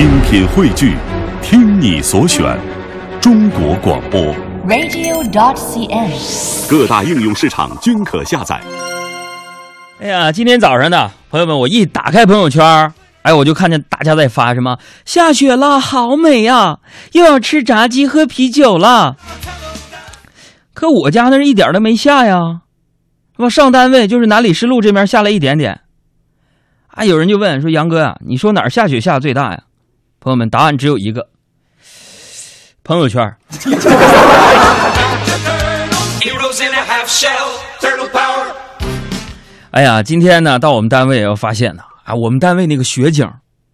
精品汇聚，听你所选，中国广播。radio.dot.cn，。各大应用市场均可下载。哎呀，今天早上呢，朋友们，我一打开朋友圈，哎，我就看见大家在发什么“下雪了，好美呀”，又要吃炸鸡喝啤酒了。可我家那儿一点都没下呀，是吧？上单位就是南礼士路这边下了一点点。啊，有人就问说：“杨哥呀、你说哪儿下雪下的最大呀？”朋友们，答案只有一个：朋友圈。哎呀，今天呢，到我们单位要发现呢，啊，我们单位那个雪景，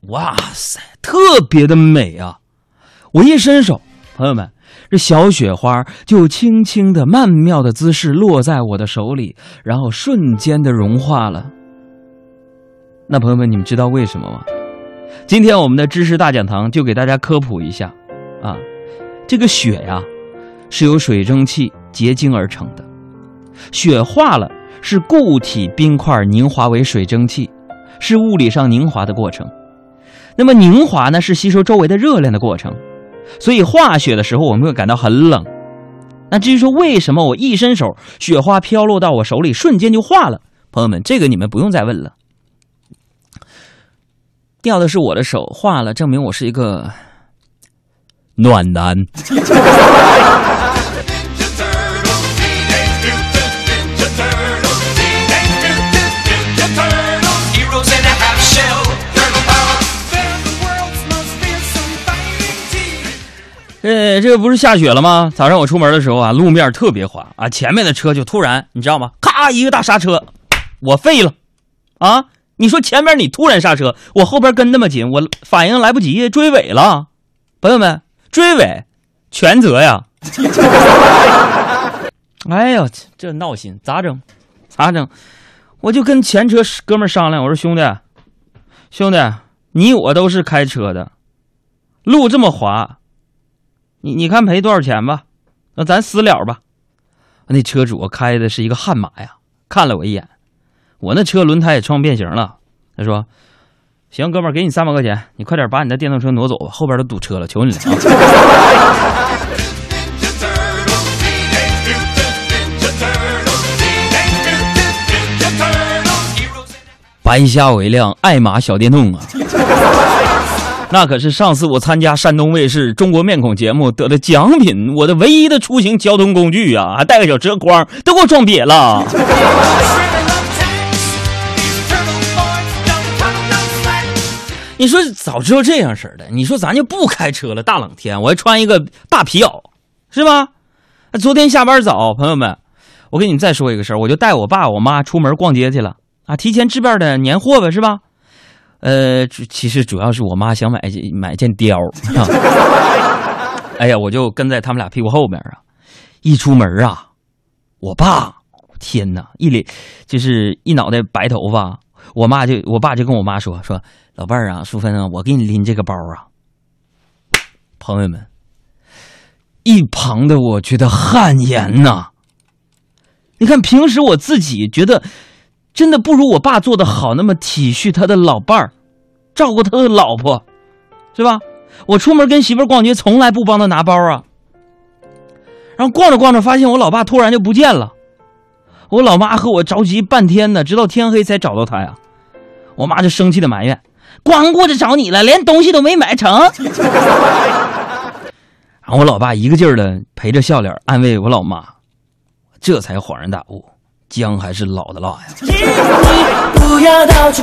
哇塞，特别的美啊！我一伸手，朋友们，这小雪花就轻轻的、曼妙的姿势落在我的手里，然后瞬间的融化了。那朋友们，你们知道为什么吗？今天我们的知识大讲堂就给大家科普一下，啊，这个雪呀，是由水蒸气结晶而成的，雪化了。是固体冰块凝华为水蒸气，是物理上凝华的过程。那么凝华呢，是吸收周围的热量的过程。所以化雪的时候，我们会感到很冷。那至于说为什么我一伸手，雪花飘落到我手里，瞬间就化了，朋友们，这个你们不用再问了。掉的是我的手，化了，证明我是一个暖男。呃，这个不是下雪了吗？早上我出门的时候啊，路面特别滑啊，前面的车就突然，你知道吗？咔，一个大刹车，我废了，啊！你说前面你突然刹车，我后边跟那么紧，我反应来不及，追尾了。朋友们，追尾全责呀！哎呦，这闹心，咋整？咋整？我就跟前车哥们商量，我说兄弟，兄弟，你我都是开车的，路这么滑，你你看赔多少钱吧？那咱私了吧。那车主开的是一个悍马呀，看了我一眼，我那车轮胎也撞变形了。他说：“行，哥们儿，给你三百块钱，你快点把你的电动车挪走吧，后边都堵车了，求你了！”白瞎我一辆爱玛小电动啊！那可是上次我参加山东卫视《中国面孔》节目得的奖品，我的唯一的出行交通工具啊，还带个小车筐，都给我撞瘪了。你说早知道这样式儿的，你说咱就不开车了。大冷天，我还穿一个大皮袄，是吧？昨天下班早，朋友们，我给你们再说一个事儿，我就带我爸我妈出门逛街去了啊，提前置办的年货呗，是吧？呃，其实主要是我妈想买件买件貂，啊 哎呀，我就跟在他们俩屁股后边啊，一出门啊，我爸，天哪，一脸就是一脑袋白头发，我妈就我爸就跟我妈说说，老伴儿啊，淑芬啊，我给你拎这个包啊，朋友们，一旁的我觉得汗颜呐。你看，平时我自己觉得真的不如我爸做的好，那么体恤他的老伴儿，照顾他的老婆，是吧？我出门跟媳妇逛街，从来不帮他拿包啊。然后逛着逛着，发现我老爸突然就不见了，我老妈和我着急半天呢，直到天黑才找到他呀。我妈就生气的埋怨：“光顾着找你了，连东西都没买成。”然后我老爸一个劲儿的陪着笑脸安慰我老妈，这才恍然大悟，姜还是老的辣呀。不要到处